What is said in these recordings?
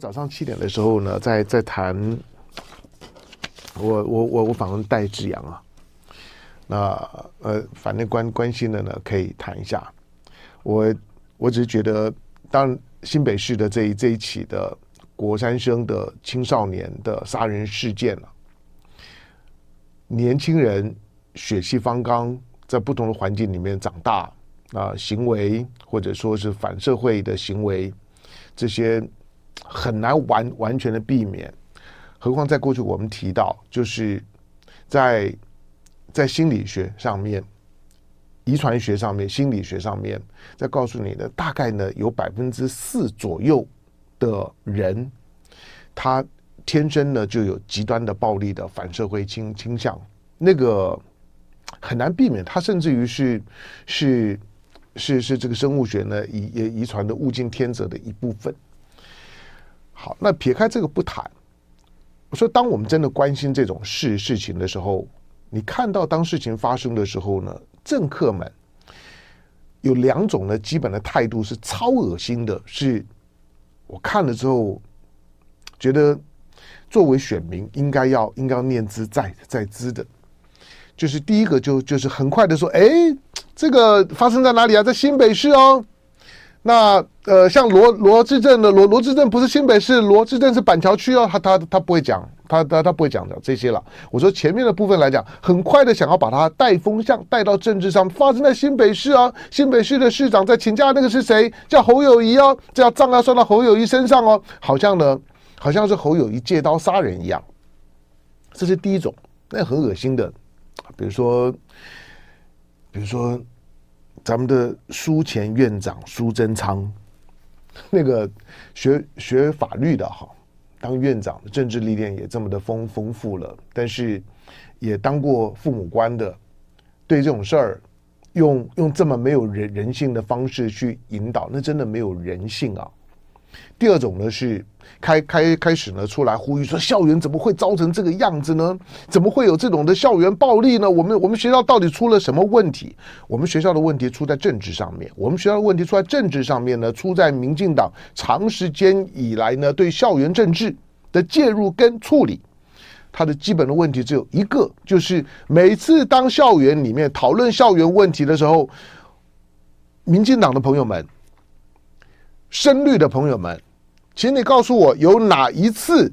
早上七点的时候呢，在在谈，我我我我访问戴志阳啊，那呃，反正关关心的呢，可以谈一下。我我只是觉得，当新北市的这一这一起的国三生的青少年的杀人事件了，年轻人血气方刚，在不同的环境里面长大啊，行为或者说是反社会的行为，这些。很难完完全的避免，何况在过去我们提到，就是在在心理学上面、遗传学上面、心理学上面，在告诉你的大概呢，有百分之四左右的人，他天生呢就有极端的暴力的反社会倾倾向，那个很难避免，他甚至于是是是是这个生物学呢遗遗传的物竞天择的一部分。好，那撇开这个不谈，我说，当我们真的关心这种事事情的时候，你看到当事情发生的时候呢，政客们有两种的基本的态度是超恶心的，是我看了之后觉得作为选民应该要应该要念兹在在兹的，就是第一个就就是很快的说，哎，这个发生在哪里啊？在新北市哦。那呃，像罗罗志正的罗罗志正不是新北市，罗志正是板桥区哦，他他他不会讲，他他他不会讲的这些了。我说前面的部分来讲，很快的想要把他带风向带到政治上，发生在新北市啊，新北市的市长在请假，那个是谁？叫侯友谊哦，这样账要算到侯友谊身上哦，好像呢，好像是侯友谊借刀杀人一样。这是第一种，那很恶心的，比如说，比如说。咱们的书前院长苏贞昌，那个学学法律的哈，当院长的政治历练也这么的丰丰富了，但是也当过父母官的，对这种事儿，用用这么没有人人性的方式去引导，那真的没有人性啊。第二种呢是开开开始呢出来呼吁说，校园怎么会造成这个样子呢？怎么会有这种的校园暴力呢？我们我们学校到底出了什么问题？我们学校的问题出在政治上面，我们学校的问题出在政治上面呢，出在民进党长时间以来呢对校园政治的介入跟处理，它的基本的问题只有一个，就是每次当校园里面讨论校园问题的时候，民进党的朋友们。深绿的朋友们，请你告诉我，有哪一次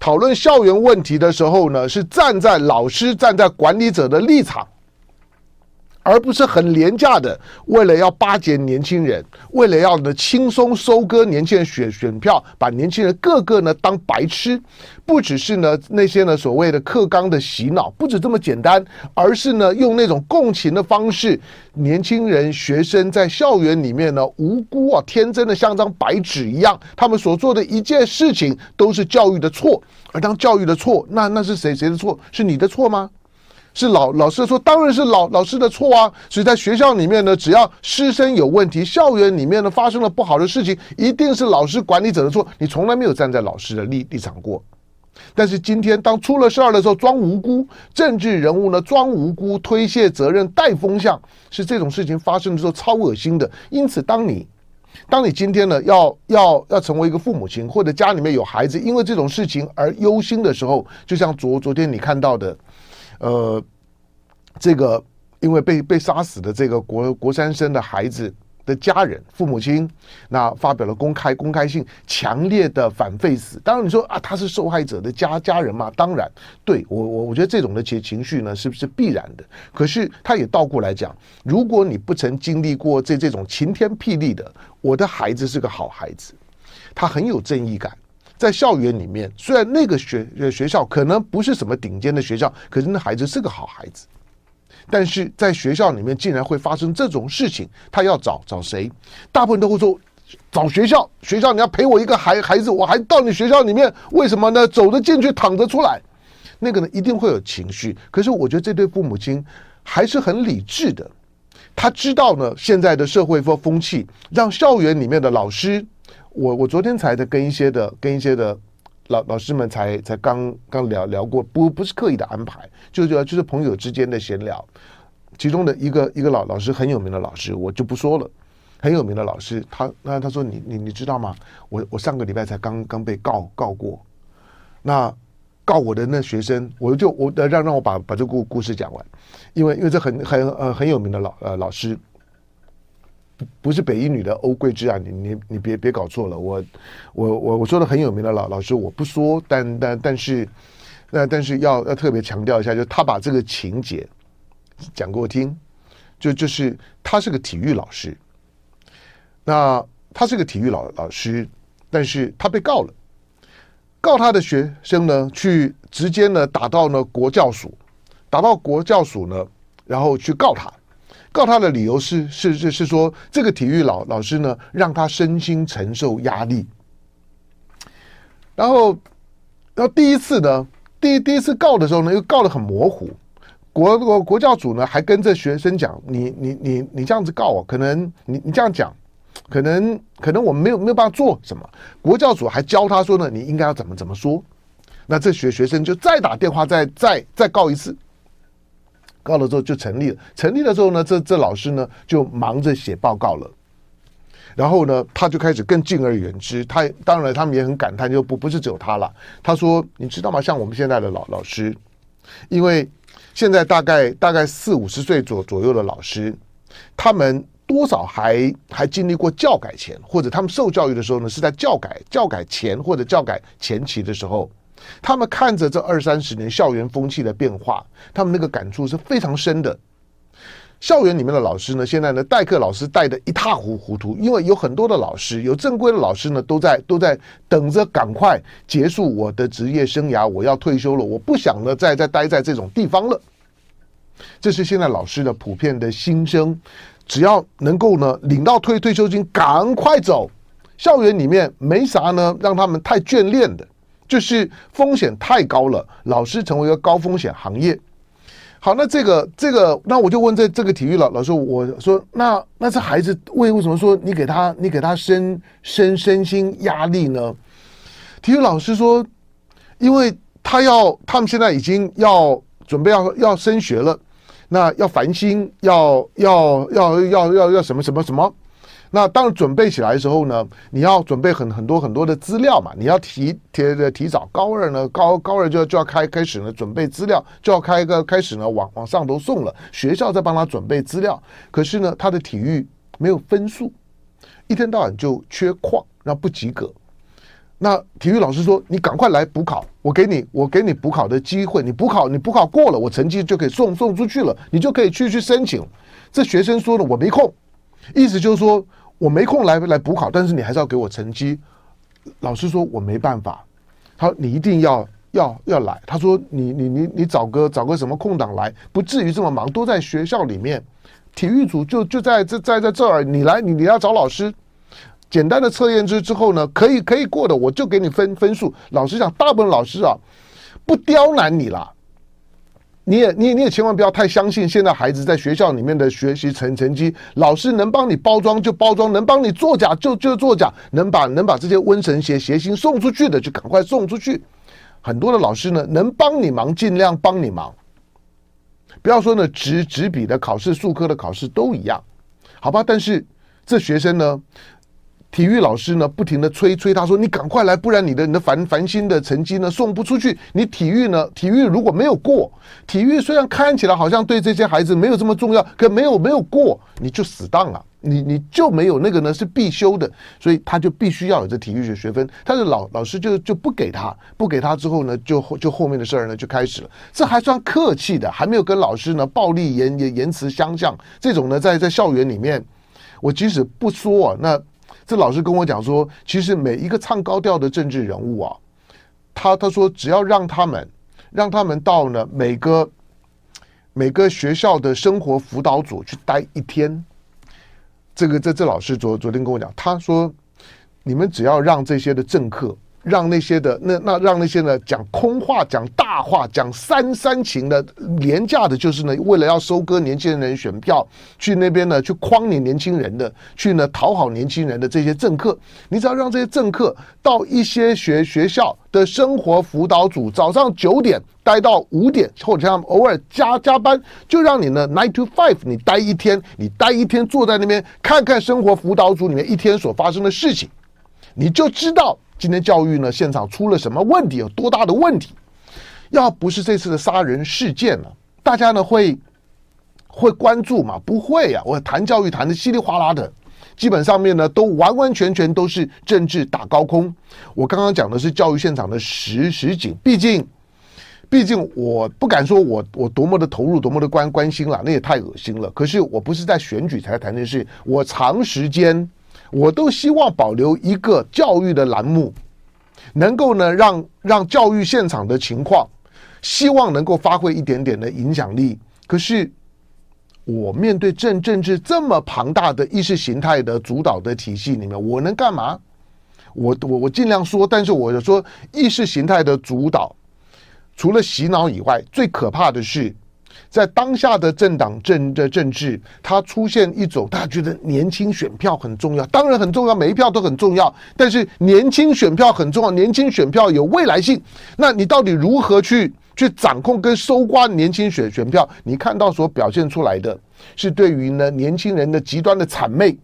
讨论校园问题的时候呢，是站在老师、站在管理者的立场？而不是很廉价的，为了要巴结年轻人，为了要呢轻松收割年轻人选选票，把年轻人个个呢当白痴，不只是呢那些呢所谓的课纲的洗脑，不止这么简单，而是呢用那种共情的方式，年轻人学生在校园里面呢无辜啊天真的像张白纸一样，他们所做的一件事情都是教育的错，而当教育的错，那那是谁谁的错？是你的错吗？是老老师说，当然是老老师的错啊！所以在学校里面呢，只要师生有问题，校园里面呢发生了不好的事情，一定是老师管理者的错。你从来没有站在老师的立立场过。但是今天当出了事儿的时候，装无辜，政治人物呢装无辜，推卸责任，带风向，是这种事情发生的时候超恶心的。因此，当你当你今天呢要要要成为一个父母亲，或者家里面有孩子因为这种事情而忧心的时候，就像昨昨天你看到的。呃，这个因为被被杀死的这个国国三生的孩子的家人父母亲，那发表了公开公开信，强烈的反废死。当然你说啊，他是受害者的家家人嘛？当然，对我我我觉得这种的情情绪呢，是不是必然的？可是他也倒过来讲，如果你不曾经历过这这种晴天霹雳的，我的孩子是个好孩子，他很有正义感。在校园里面，虽然那个学学校可能不是什么顶尖的学校，可是那孩子是个好孩子。但是在学校里面竟然会发生这种事情，他要找找谁？大部分都会说找学校。学校你要陪我一个孩孩子，我还到你学校里面，为什么呢？走得进去，躺着出来，那个呢一定会有情绪。可是我觉得这对父母亲还是很理智的，他知道呢现在的社会风风气，让校园里面的老师。我我昨天才在跟一些的跟一些的老老师们才才刚刚聊聊过，不不是刻意的安排，就就就是朋友之间的闲聊。其中的一个一个老老师很有名的老师，我就不说了。很有名的老师，他那他说你你你知道吗？我我上个礼拜才刚刚被告告过，那告我的那学生，我就我让让我把把这个故故事讲完，因为因为这很很呃很有名的老呃老师，不是北一女的欧桂芝啊，你你你别别搞错了，我我我我说的很有名的老老师，我不说，但但但是那但是要要特别强调一下，就他把这个情节讲给我听，就就是他是个体育老师。那他是个体育老老师，但是他被告了，告他的学生呢，去直接呢打到呢国教署，打到国教署呢，然后去告他，告他的理由是是是是说这个体育老老师呢让他身心承受压力，然后，然后第一次呢，第第一次告的时候呢，又告得很模糊，国国国教组呢还跟这学生讲，你你你你这样子告我，可能你你这样讲。可能可能我们没有没有办法做什么，国教组还教他说呢，你应该要怎么怎么说。那这学学生就再打电话再再再告一次，告了之后就成立了。成立了之后呢，这这老师呢就忙着写报告了。然后呢，他就开始更敬而远之。他当然他们也很感叹，就不不是只有他了。他说：“你知道吗？像我们现在的老老师，因为现在大概大概四五十岁左左右的老师，他们。”多少还还经历过教改前，或者他们受教育的时候呢，是在教改教改前或者教改前期的时候，他们看着这二三十年校园风气的变化，他们那个感触是非常深的。校园里面的老师呢，现在呢代课老师带得一塌糊糊涂，因为有很多的老师，有正规的老师呢，都在都在等着赶快结束我的职业生涯，我要退休了，我不想呢再再待在这种地方了。这是现在老师的普遍的心声。只要能够呢领到退退休金，赶快走。校园里面没啥呢，让他们太眷恋的，就是风险太高了。老师成为一个高风险行业。好，那这个这个，那我就问这这个体育老老师，我说那那这孩子为为什么说你给他你给他身身身心压力呢？体育老师说，因为他要他们现在已经要准备要要升学了。那要繁星，要要要要要要什么什么什么？那当准备起来的时候呢，你要准备很很多很多的资料嘛。你要提提提早高二呢，高高二就就要开开始呢准备资料，就要开个开始呢往往上头送了。学校在帮他准备资料，可是呢他的体育没有分数，一天到晚就缺旷，那不及格。那体育老师说：“你赶快来补考，我给你，我给你补考的机会。你补考，你补考过了，我成绩就可以送送出去了，你就可以去去申请。”这学生说了：“我没空。”意思就是说我没空来来补考，但是你还是要给我成绩。老师说：“我没办法。”他说：“你一定要要要来。”他说：“你你你你找个找个什么空档来，不至于这么忙，都在学校里面，体育组就就在这在在这儿，你来你你要找老师。”简单的测验之之后呢，可以可以过的，我就给你分分数。老实讲，大部分老师啊，不刁难你啦。你也你也你也千万不要太相信现在孩子在学校里面的学习成成绩，老师能帮你包装就包装，能帮你作假就就作假，能把能把这些瘟神邪邪心送出去的就赶快送出去。很多的老师呢，能帮你忙尽量帮你忙。不要说呢，纸纸笔的考试、数科的考试都一样，好吧？但是这学生呢？体育老师呢，不停地催催他说：“你赶快来，不然你的你的繁繁星的成绩呢送不出去。你体育呢，体育如果没有过，体育虽然看起来好像对这些孩子没有这么重要，可没有没有过，你就死当了，你你就没有那个呢是必修的，所以他就必须要有这体育学学分。但是老老师就就不给他，不给他之后呢，就就后面的事儿呢就开始了。这还算客气的，还没有跟老师呢暴力言言言辞相向。这种呢，在在校园里面，我即使不说，那。”这老师跟我讲说，其实每一个唱高调的政治人物啊，他他说只要让他们让他们到呢每个每个学校的生活辅导组去待一天，这个这这老师昨昨天跟我讲，他说你们只要让这些的政客让那些的那那让那些呢讲空话、讲大话、讲三三情的廉价的，就是呢为了要收割年轻人选票，去那边呢去诓你年轻人的，去呢讨好年轻人的这些政客，你只要让这些政客到一些学学校的生活辅导组，早上九点待到五点，或者像偶尔加加班，就让你呢 nine to five，你待一天，你待一天坐在那边看看生活辅导组里面一天所发生的事情。你就知道今天教育呢现场出了什么问题，有多大的问题。要不是这次的杀人事件呢，大家呢会会关注吗？不会、啊。我谈教育谈的稀里哗啦的，基本上面呢都完完全全都是政治打高空。我刚刚讲的是教育现场的实实景，毕竟毕竟我不敢说我我多么的投入，多么的关关心了，那也太恶心了。可是我不是在选举才谈这事，我长时间。我都希望保留一个教育的栏目，能够呢让让教育现场的情况，希望能够发挥一点点的影响力。可是我面对政政治这么庞大的意识形态的主导的体系里面，我能干嘛？我我我尽量说，但是我就说意识形态的主导，除了洗脑以外，最可怕的是。在当下的政党政的政治，它出现一种大家觉得年轻选票很重要，当然很重要，每一票都很重要。但是年轻选票很重要，年轻选票有未来性。那你到底如何去去掌控跟收刮年轻选选票？你看到所表现出来的是对于呢年轻人的极端的谄媚。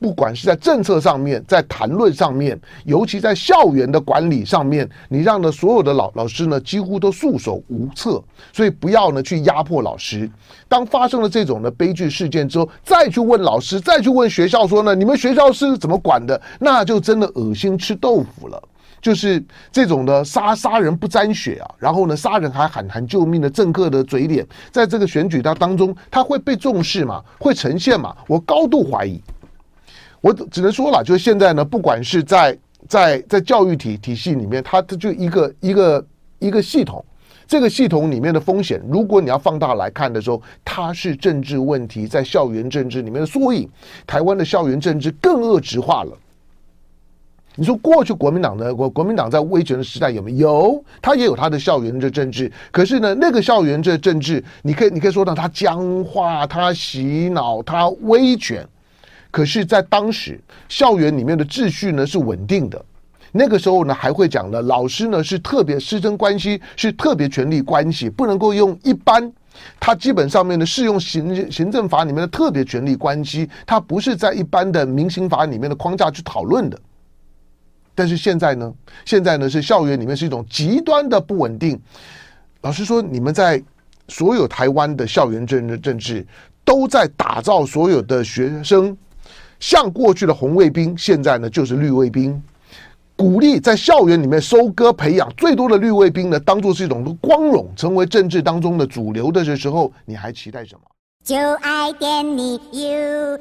不管是在政策上面，在谈论上面，尤其在校园的管理上面，你让呢所有的老老师呢几乎都束手无策。所以不要呢去压迫老师。当发生了这种的悲剧事件之后，再去问老师，再去问学校说呢，你们学校是怎么管的？那就真的恶心吃豆腐了。就是这种的杀杀人不沾血啊，然后呢杀人还喊喊救命的政客的嘴脸，在这个选举它当中，他会被重视吗？会呈现吗？我高度怀疑。我只能说了，就是现在呢，不管是在在在教育体体系里面，它它就一个一个一个系统，这个系统里面的风险，如果你要放大来看的时候，它是政治问题在校园政治里面的缩影。台湾的校园政治更恶质化了。你说过去国民党的国国民党在威权的时代有没有？有，他也有他的校园的政治。可是呢，那个校园这政治，你可以你可以说到他僵化，他洗脑，他威权。可是，在当时校园里面的秩序呢是稳定的，那个时候呢还会讲呢，老师呢是特别师生关系，是特别权利关系，不能够用一般，他基本上面呢适用行行政法里面的特别权利关系，它不是在一般的民刑法里面的框架去讨论的。但是现在呢，现在呢是校园里面是一种极端的不稳定。老实说，你们在所有台湾的校园政治政治都在打造所有的学生。像过去的红卫兵，现在呢就是绿卫兵，鼓励在校园里面收割培养最多的绿卫兵呢，当做是一种光荣，成为政治当中的主流的时候，你还期待什么？就爱点你 UFO。